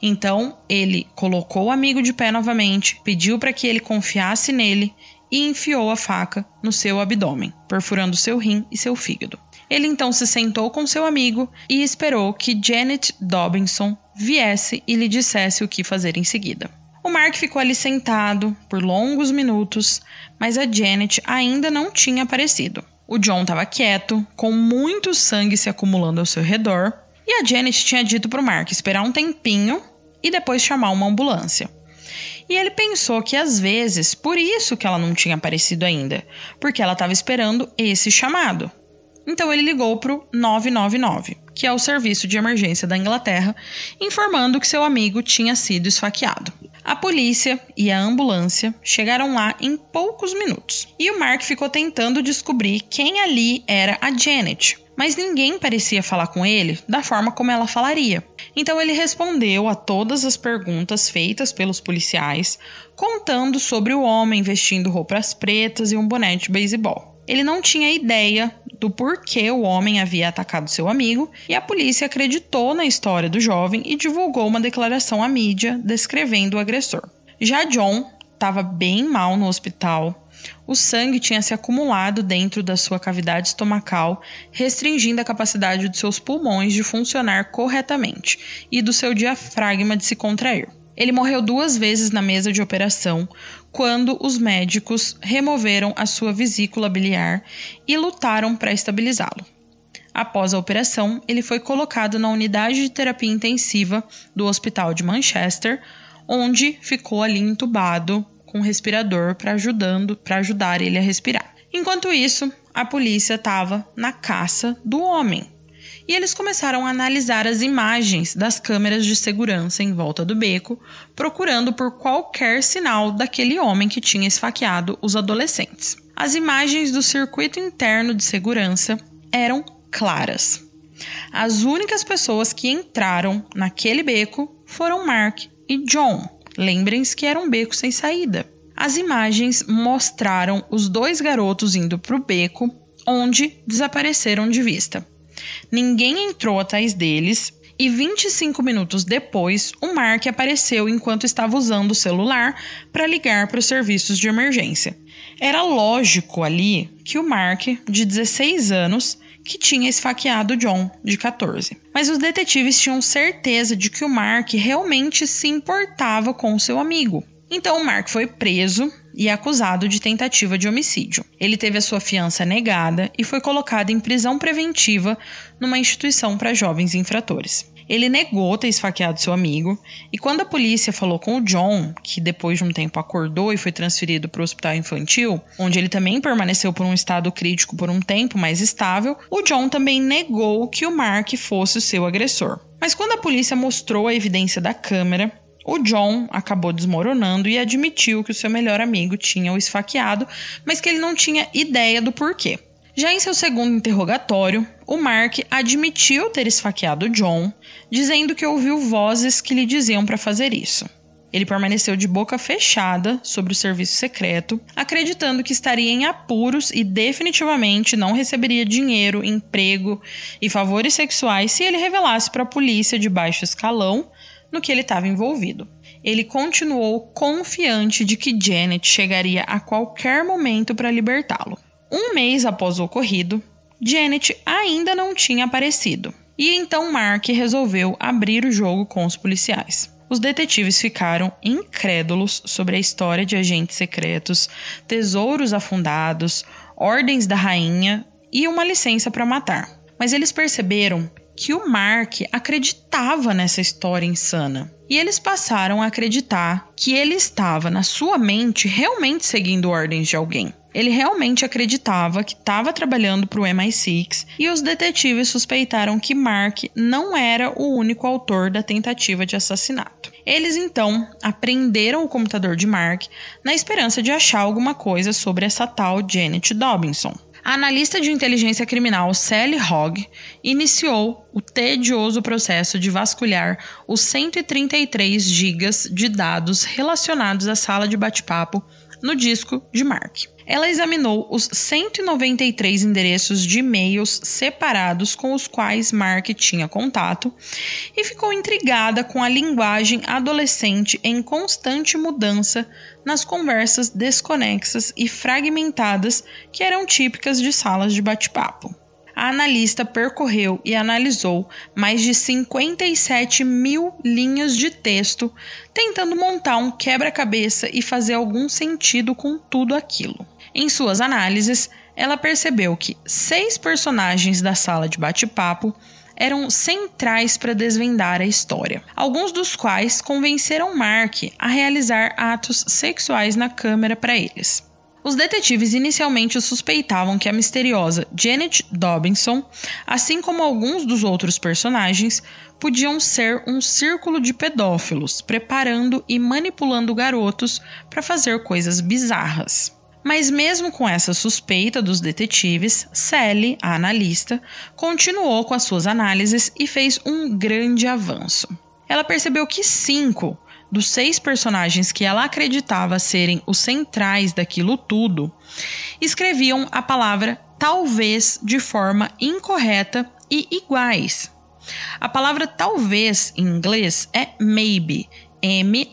Então ele colocou o amigo de pé novamente, pediu para que ele confiasse nele e enfiou a faca no seu abdômen, perfurando seu rim e seu fígado. Ele então se sentou com seu amigo e esperou que Janet Dobinson viesse e lhe dissesse o que fazer em seguida. O Mark ficou ali sentado por longos minutos, mas a Janet ainda não tinha aparecido. O John estava quieto, com muito sangue se acumulando ao seu redor, e a Janet tinha dito para o Mark esperar um tempinho e depois chamar uma ambulância. E ele pensou que às vezes por isso que ela não tinha aparecido ainda, porque ela estava esperando esse chamado. Então ele ligou para o 999, que é o serviço de emergência da Inglaterra, informando que seu amigo tinha sido esfaqueado. A polícia e a ambulância chegaram lá em poucos minutos e o Mark ficou tentando descobrir quem ali era a Janet, mas ninguém parecia falar com ele da forma como ela falaria. Então ele respondeu a todas as perguntas feitas pelos policiais, contando sobre o homem vestindo roupas pretas e um boné de beisebol. Ele não tinha ideia do porquê o homem havia atacado seu amigo e a polícia acreditou na história do jovem e divulgou uma declaração à mídia descrevendo o agressor. Já John estava bem mal no hospital. O sangue tinha se acumulado dentro da sua cavidade estomacal, restringindo a capacidade de seus pulmões de funcionar corretamente e do seu diafragma de se contrair. Ele morreu duas vezes na mesa de operação, quando os médicos removeram a sua vesícula biliar e lutaram para estabilizá-lo. Após a operação, ele foi colocado na unidade de terapia intensiva do Hospital de Manchester, onde ficou ali entubado com um respirador para ajudando para ajudar ele a respirar. Enquanto isso, a polícia estava na caça do homem, e eles começaram a analisar as imagens das câmeras de segurança em volta do beco, procurando por qualquer sinal daquele homem que tinha esfaqueado os adolescentes. As imagens do circuito interno de segurança eram claras. As únicas pessoas que entraram naquele beco foram Mark e John. Lembrem-se que era um beco sem saída. As imagens mostraram os dois garotos indo para o beco, onde desapareceram de vista. Ninguém entrou atrás deles e 25 minutos depois, o Mark apareceu enquanto estava usando o celular para ligar para os serviços de emergência. Era lógico ali que o Mark, de 16 anos, que tinha esfaqueado John, de 14. Mas os detetives tinham certeza de que o Mark realmente se importava com seu amigo. Então o Mark foi preso e acusado de tentativa de homicídio. Ele teve a sua fiança negada e foi colocado em prisão preventiva numa instituição para jovens infratores. Ele negou ter esfaqueado seu amigo, e quando a polícia falou com o John, que depois de um tempo acordou e foi transferido para o hospital infantil, onde ele também permaneceu por um estado crítico por um tempo mais estável, o John também negou que o Mark fosse o seu agressor. Mas quando a polícia mostrou a evidência da câmera, o John acabou desmoronando e admitiu que o seu melhor amigo tinha o esfaqueado, mas que ele não tinha ideia do porquê. Já em seu segundo interrogatório, o Mark admitiu ter esfaqueado John, dizendo que ouviu vozes que lhe diziam para fazer isso. Ele permaneceu de boca fechada sobre o serviço secreto, acreditando que estaria em apuros e definitivamente não receberia dinheiro, emprego e favores sexuais se ele revelasse para a polícia de baixo escalão no que ele estava envolvido. Ele continuou confiante de que Janet chegaria a qualquer momento para libertá-lo. Um mês após o ocorrido, Janet ainda não tinha aparecido. E então Mark resolveu abrir o jogo com os policiais. Os detetives ficaram incrédulos sobre a história de agentes secretos, tesouros afundados, ordens da rainha e uma licença para matar. Mas eles perceberam que o Mark acreditava nessa história insana. E eles passaram a acreditar que ele estava, na sua mente, realmente seguindo ordens de alguém. Ele realmente acreditava que estava trabalhando para o MI6 e os detetives suspeitaram que Mark não era o único autor da tentativa de assassinato. Eles então apreenderam o computador de Mark na esperança de achar alguma coisa sobre essa tal Janet Dobinson. A analista de inteligência criminal Sally Hogg iniciou o tedioso processo de vasculhar os 133 gigas de dados relacionados à sala de bate-papo no disco de Mark. Ela examinou os 193 endereços de e-mails separados com os quais Mark tinha contato e ficou intrigada com a linguagem adolescente em constante mudança nas conversas desconexas e fragmentadas que eram típicas de salas de bate-papo a analista percorreu e analisou mais de 57 mil linhas de texto, tentando montar um quebra-cabeça e fazer algum sentido com tudo aquilo. Em suas análises, ela percebeu que seis personagens da sala de bate-papo eram centrais para desvendar a história, alguns dos quais convenceram Mark a realizar atos sexuais na câmera para eles. Os detetives inicialmente suspeitavam que a misteriosa Janet Dobinson, assim como alguns dos outros personagens, podiam ser um círculo de pedófilos preparando e manipulando garotos para fazer coisas bizarras. Mas, mesmo com essa suspeita dos detetives, Sally, a analista, continuou com as suas análises e fez um grande avanço. Ela percebeu que cinco dos seis personagens que ela acreditava serem os centrais daquilo tudo, escreviam a palavra talvez de forma incorreta e iguais. A palavra talvez em inglês é maybe, M-A-Y-B-E.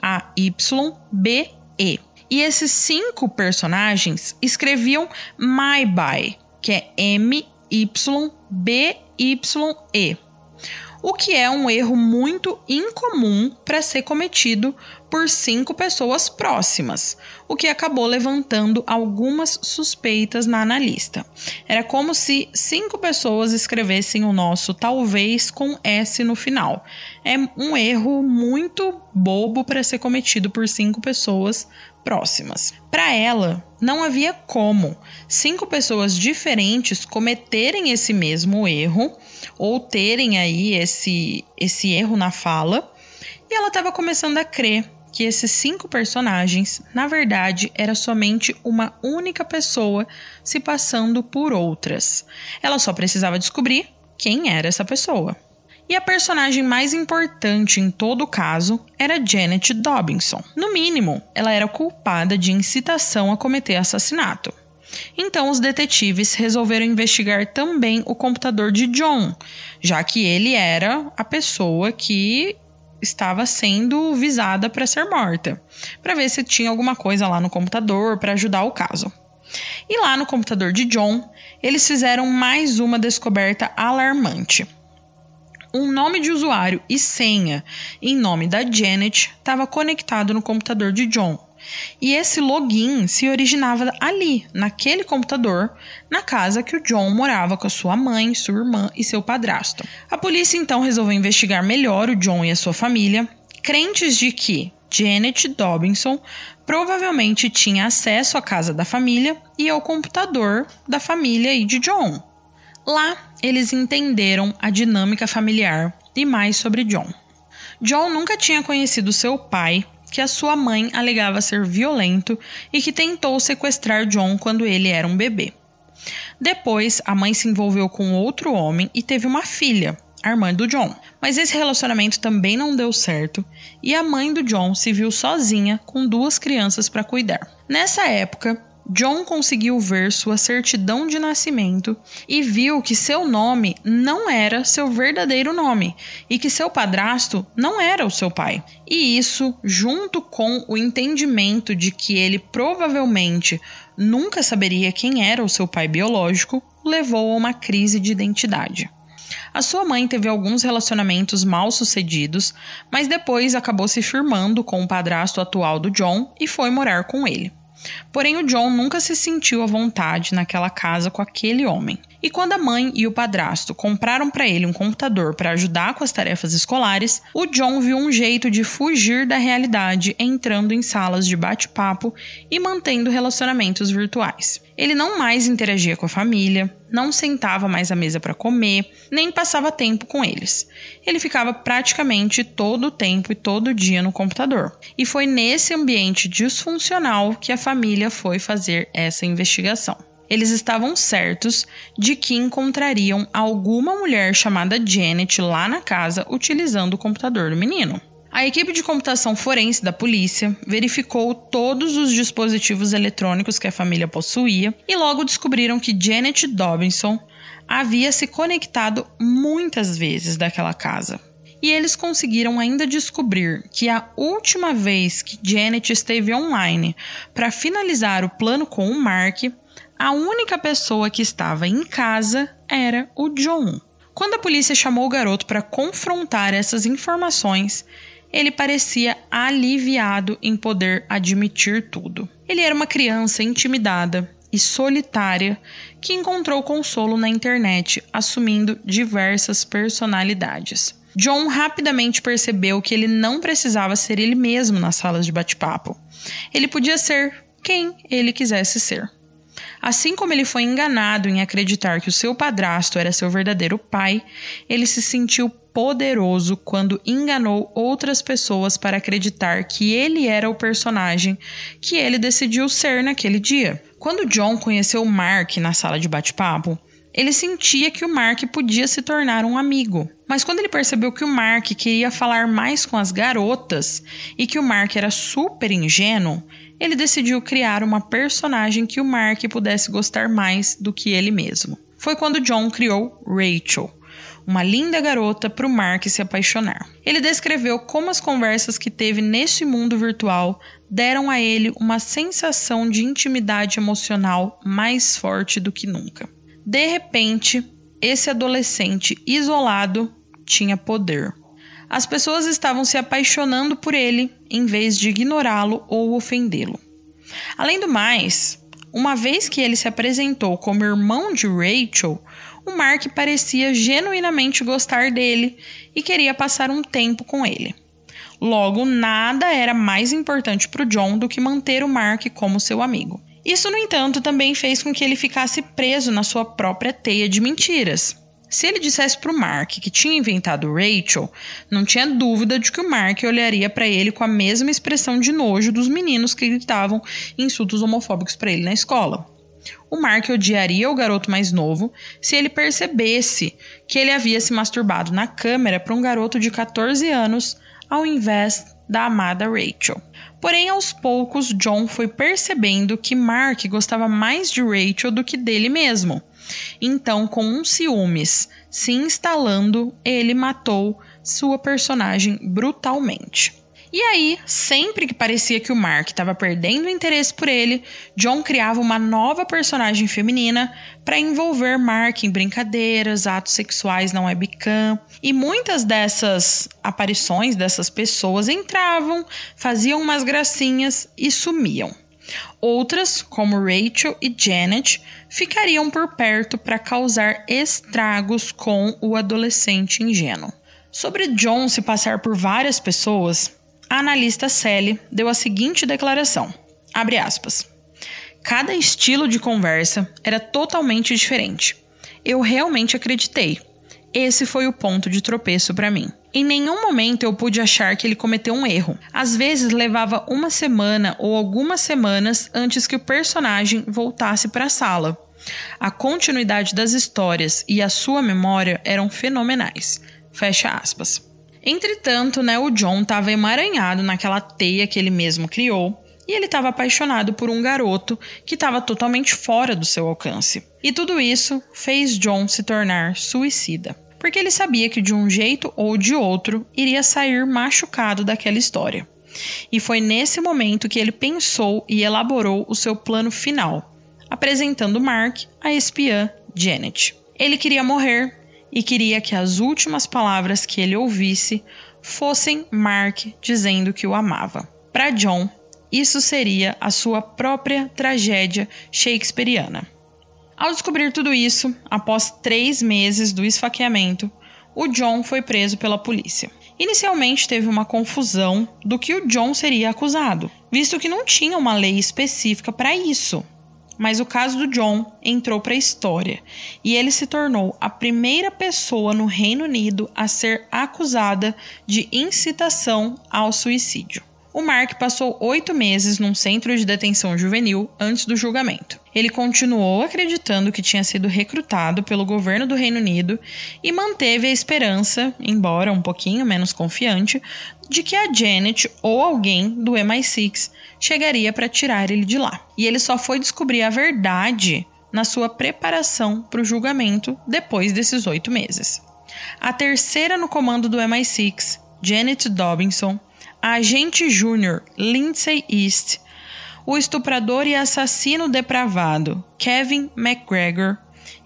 E esses cinco personagens escreviam my by, que é M-Y-B-Y-E o que é um erro muito incomum para ser cometido por cinco pessoas próximas, o que acabou levantando algumas suspeitas na analista. Era como se cinco pessoas escrevessem o nosso talvez com S no final. É um erro muito bobo para ser cometido por cinco pessoas próximas. Para ela, não havia como cinco pessoas diferentes cometerem esse mesmo erro ou terem aí esse, esse erro na fala, e ela estava começando a crer que esses cinco personagens, na verdade, era somente uma única pessoa se passando por outras. Ela só precisava descobrir quem era essa pessoa. E a personagem mais importante em todo o caso era Janet Dobinson. No mínimo, ela era culpada de incitação a cometer assassinato. Então, os detetives resolveram investigar também o computador de John, já que ele era a pessoa que estava sendo visada para ser morta, para ver se tinha alguma coisa lá no computador para ajudar o caso. E lá no computador de John, eles fizeram mais uma descoberta alarmante um nome de usuário e senha em nome da Janet estava conectado no computador de John. E esse login se originava ali, naquele computador, na casa que o John morava com a sua mãe, sua irmã e seu padrasto. A polícia então resolveu investigar melhor o John e a sua família, crentes de que Janet Dobinson provavelmente tinha acesso à casa da família e ao computador da família e de John. Lá, eles entenderam a dinâmica familiar e mais sobre John. John nunca tinha conhecido seu pai, que a sua mãe alegava ser violento e que tentou sequestrar John quando ele era um bebê. Depois, a mãe se envolveu com outro homem e teve uma filha, a irmã do John. Mas esse relacionamento também não deu certo e a mãe do John se viu sozinha com duas crianças para cuidar. Nessa época, John conseguiu ver sua certidão de nascimento e viu que seu nome não era seu verdadeiro nome e que seu padrasto não era o seu pai. E isso, junto com o entendimento de que ele provavelmente nunca saberia quem era o seu pai biológico, levou a uma crise de identidade. A sua mãe teve alguns relacionamentos mal sucedidos, mas depois acabou se firmando com o padrasto atual do John e foi morar com ele. Porém, o John nunca se sentiu à vontade naquela casa com aquele homem. E quando a mãe e o padrasto compraram para ele um computador para ajudar com as tarefas escolares, o John viu um jeito de fugir da realidade entrando em salas de bate-papo e mantendo relacionamentos virtuais. Ele não mais interagia com a família, não sentava mais à mesa para comer, nem passava tempo com eles. Ele ficava praticamente todo o tempo e todo dia no computador. E foi nesse ambiente disfuncional que a família foi fazer essa investigação eles estavam certos de que encontrariam alguma mulher chamada Janet lá na casa utilizando o computador do menino. A equipe de computação forense da polícia verificou todos os dispositivos eletrônicos que a família possuía e logo descobriram que Janet Dobinson havia se conectado muitas vezes daquela casa. E eles conseguiram ainda descobrir que a última vez que Janet esteve online para finalizar o plano com o Mark a única pessoa que estava em casa era o John. Quando a polícia chamou o garoto para confrontar essas informações, ele parecia aliviado em poder admitir tudo. Ele era uma criança intimidada e solitária que encontrou consolo na internet, assumindo diversas personalidades. John rapidamente percebeu que ele não precisava ser ele mesmo nas salas de bate-papo. Ele podia ser quem ele quisesse ser. Assim como ele foi enganado em acreditar que o seu padrasto era seu verdadeiro pai, ele se sentiu poderoso quando enganou outras pessoas para acreditar que ele era o personagem que ele decidiu ser naquele dia. Quando John conheceu Mark na sala de bate-papo, ele sentia que o Mark podia se tornar um amigo. Mas quando ele percebeu que o Mark queria falar mais com as garotas e que o Mark era super ingênuo, ele decidiu criar uma personagem que o Mark pudesse gostar mais do que ele mesmo. Foi quando John criou Rachel, uma linda garota para o Mark se apaixonar. Ele descreveu como as conversas que teve neste mundo virtual deram a ele uma sensação de intimidade emocional mais forte do que nunca. De repente, esse adolescente isolado tinha poder. As pessoas estavam se apaixonando por ele em vez de ignorá-lo ou ofendê-lo. Além do mais, uma vez que ele se apresentou como irmão de Rachel, o Mark parecia genuinamente gostar dele e queria passar um tempo com ele. Logo, nada era mais importante para o John do que manter o Mark como seu amigo. Isso, no entanto, também fez com que ele ficasse preso na sua própria teia de mentiras. Se ele dissesse para o Mark que tinha inventado Rachel, não tinha dúvida de que o Mark olharia para ele com a mesma expressão de nojo dos meninos que gritavam insultos homofóbicos para ele na escola. O Mark odiaria o garoto mais novo se ele percebesse que ele havia se masturbado na câmera para um garoto de 14 anos ao invés da amada Rachel. Porém, aos poucos, John foi percebendo que Mark gostava mais de Rachel do que dele mesmo. Então, com um ciúmes se instalando, ele matou sua personagem brutalmente. E aí, sempre que parecia que o Mark estava perdendo o interesse por ele, John criava uma nova personagem feminina para envolver Mark em brincadeiras, atos sexuais não webcam. E muitas dessas aparições dessas pessoas entravam, faziam umas gracinhas e sumiam. Outras, como Rachel e Janet, ficariam por perto para causar estragos com o adolescente ingênuo. Sobre John se passar por várias pessoas, a analista Sally deu a seguinte declaração: abre aspas. Cada estilo de conversa era totalmente diferente. Eu realmente acreditei. Esse foi o ponto de tropeço para mim. Em nenhum momento eu pude achar que ele cometeu um erro. Às vezes levava uma semana ou algumas semanas antes que o personagem voltasse para a sala. A continuidade das histórias e a sua memória eram fenomenais. Fecha aspas. Entretanto, né, o John estava emaranhado naquela teia que ele mesmo criou e ele estava apaixonado por um garoto que estava totalmente fora do seu alcance. E tudo isso fez John se tornar suicida, porque ele sabia que de um jeito ou de outro iria sair machucado daquela história. E foi nesse momento que ele pensou e elaborou o seu plano final, apresentando Mark à espiã Janet. Ele queria morrer e queria que as últimas palavras que ele ouvisse fossem Mark dizendo que o amava. Para John, isso seria a sua própria tragédia shakespeariana. Ao descobrir tudo isso, após três meses do esfaqueamento, o John foi preso pela polícia. Inicialmente teve uma confusão do que o John seria acusado, visto que não tinha uma lei específica para isso mas o caso do John entrou para a história e ele se tornou a primeira pessoa no Reino Unido a ser acusada de incitação ao suicídio. O Mark passou oito meses num centro de detenção juvenil antes do julgamento. Ele continuou acreditando que tinha sido recrutado pelo governo do Reino Unido e manteve a esperança, embora um pouquinho menos confiante, de que a Janet ou alguém do MI6 chegaria para tirar ele de lá. E ele só foi descobrir a verdade na sua preparação para o julgamento depois desses oito meses. A terceira no comando do MI6, Janet Dobinson, a agente júnior Lindsay East, o estuprador e assassino depravado Kevin McGregor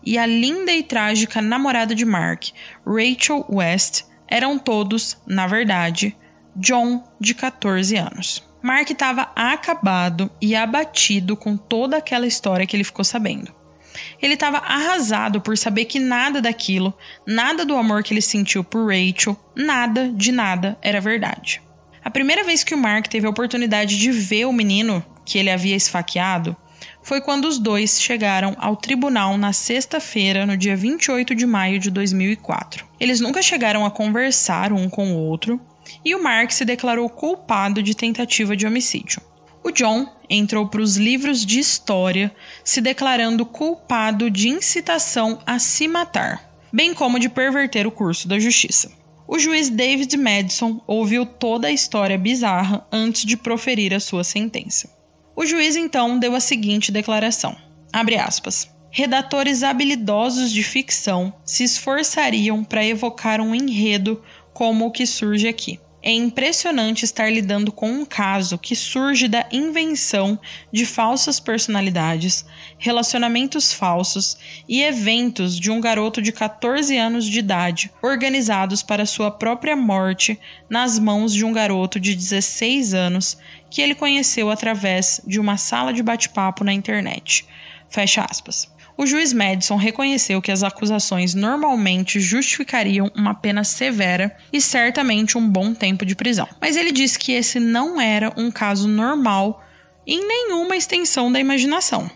e a linda e trágica namorada de Mark, Rachel West, eram todos, na verdade, John, de 14 anos. Mark estava acabado e abatido com toda aquela história que ele ficou sabendo. Ele estava arrasado por saber que nada daquilo, nada do amor que ele sentiu por Rachel, nada de nada era verdade. A primeira vez que o Mark teve a oportunidade de ver o menino que ele havia esfaqueado foi quando os dois chegaram ao tribunal na sexta-feira, no dia 28 de maio de 2004. Eles nunca chegaram a conversar um com o outro e o Mark se declarou culpado de tentativa de homicídio. O John entrou para os livros de história se declarando culpado de incitação a se matar, bem como de perverter o curso da justiça. O juiz David Madison ouviu toda a história bizarra antes de proferir a sua sentença. O juiz então deu a seguinte declaração: aspas. Redatores habilidosos de ficção se esforçariam para evocar um enredo como o que surge aqui. É impressionante estar lidando com um caso que surge da invenção de falsas personalidades, relacionamentos falsos e eventos de um garoto de 14 anos de idade, organizados para sua própria morte nas mãos de um garoto de 16 anos que ele conheceu através de uma sala de bate-papo na internet. Fecha aspas. O juiz Madison reconheceu que as acusações normalmente justificariam uma pena severa e certamente um bom tempo de prisão. Mas ele disse que esse não era um caso normal em nenhuma extensão da imaginação.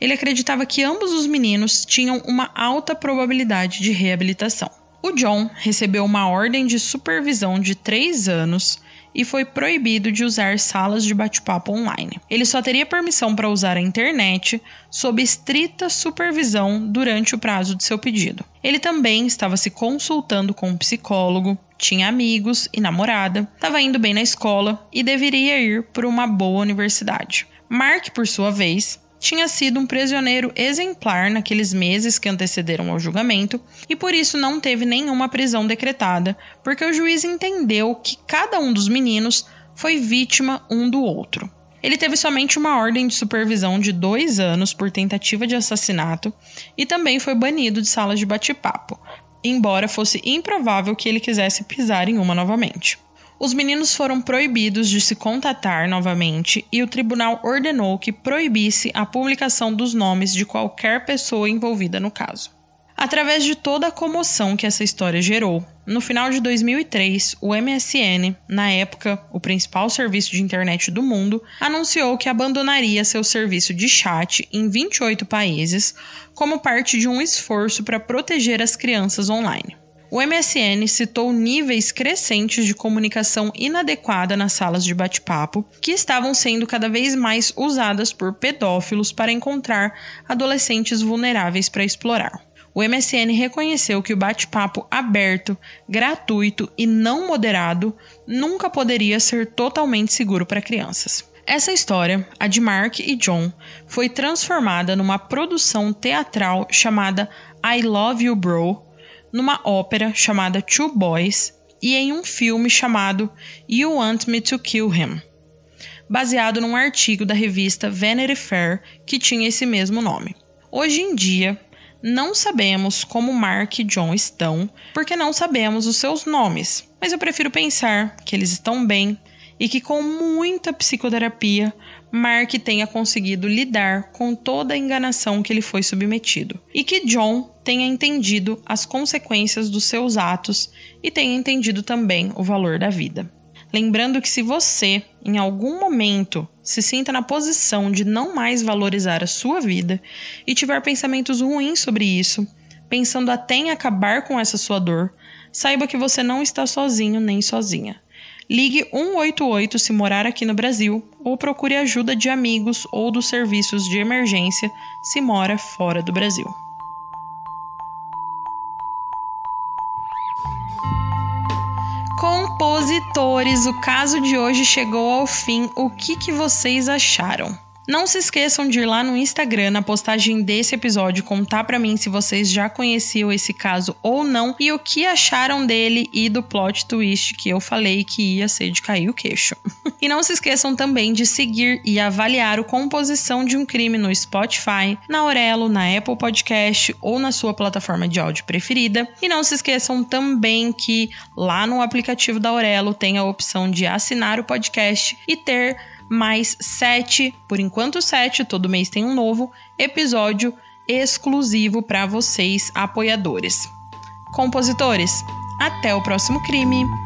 Ele acreditava que ambos os meninos tinham uma alta probabilidade de reabilitação. O John recebeu uma ordem de supervisão de três anos e foi proibido de usar salas de bate-papo online. Ele só teria permissão para usar a internet sob estrita supervisão durante o prazo de seu pedido. Ele também estava se consultando com um psicólogo, tinha amigos e namorada, estava indo bem na escola e deveria ir para uma boa universidade. Mark, por sua vez, tinha sido um prisioneiro exemplar naqueles meses que antecederam ao julgamento e por isso não teve nenhuma prisão decretada, porque o juiz entendeu que cada um dos meninos foi vítima um do outro. Ele teve somente uma ordem de supervisão de dois anos por tentativa de assassinato e também foi banido de salas de bate-papo, embora fosse improvável que ele quisesse pisar em uma novamente. Os meninos foram proibidos de se contatar novamente e o tribunal ordenou que proibisse a publicação dos nomes de qualquer pessoa envolvida no caso. Através de toda a comoção que essa história gerou, no final de 2003, o MSN, na época o principal serviço de internet do mundo, anunciou que abandonaria seu serviço de chat em 28 países como parte de um esforço para proteger as crianças online. O MSN citou níveis crescentes de comunicação inadequada nas salas de bate-papo, que estavam sendo cada vez mais usadas por pedófilos para encontrar adolescentes vulneráveis para explorar. o MSN reconheceu que o bate-papo aberto, gratuito e não moderado nunca poderia ser totalmente seguro para crianças. Essa história, a de Mark e John, foi transformada numa produção teatral chamada I Love You Bro, numa ópera chamada Two Boys e em um filme chamado You Want Me to Kill Him, baseado num artigo da revista Vanity Fair que tinha esse mesmo nome. Hoje em dia, não sabemos como Mark e John estão, porque não sabemos os seus nomes, mas eu prefiro pensar que eles estão bem e que com muita psicoterapia, Mark tenha conseguido lidar com toda a enganação que ele foi submetido e que John tenha entendido as consequências dos seus atos e tenha entendido também o valor da vida. Lembrando que se você, em algum momento, se sinta na posição de não mais valorizar a sua vida e tiver pensamentos ruins sobre isso, pensando até em acabar com essa sua dor, saiba que você não está sozinho nem sozinha. Ligue 188 se morar aqui no Brasil ou procure ajuda de amigos ou dos serviços de emergência se mora fora do Brasil. Compositores, o caso de hoje chegou ao fim. O que, que vocês acharam? Não se esqueçam de ir lá no Instagram, na postagem desse episódio, contar para mim se vocês já conheciam esse caso ou não e o que acharam dele e do plot twist que eu falei que ia ser de cair o queixo. [LAUGHS] e não se esqueçam também de seguir e avaliar o Composição de um Crime no Spotify, na Aurelo, na Apple Podcast ou na sua plataforma de áudio preferida. E não se esqueçam também que lá no aplicativo da Aurelo tem a opção de assinar o podcast e ter mais sete, por enquanto sete, todo mês tem um novo episódio exclusivo para vocês, apoiadores. Compositores, até o próximo crime!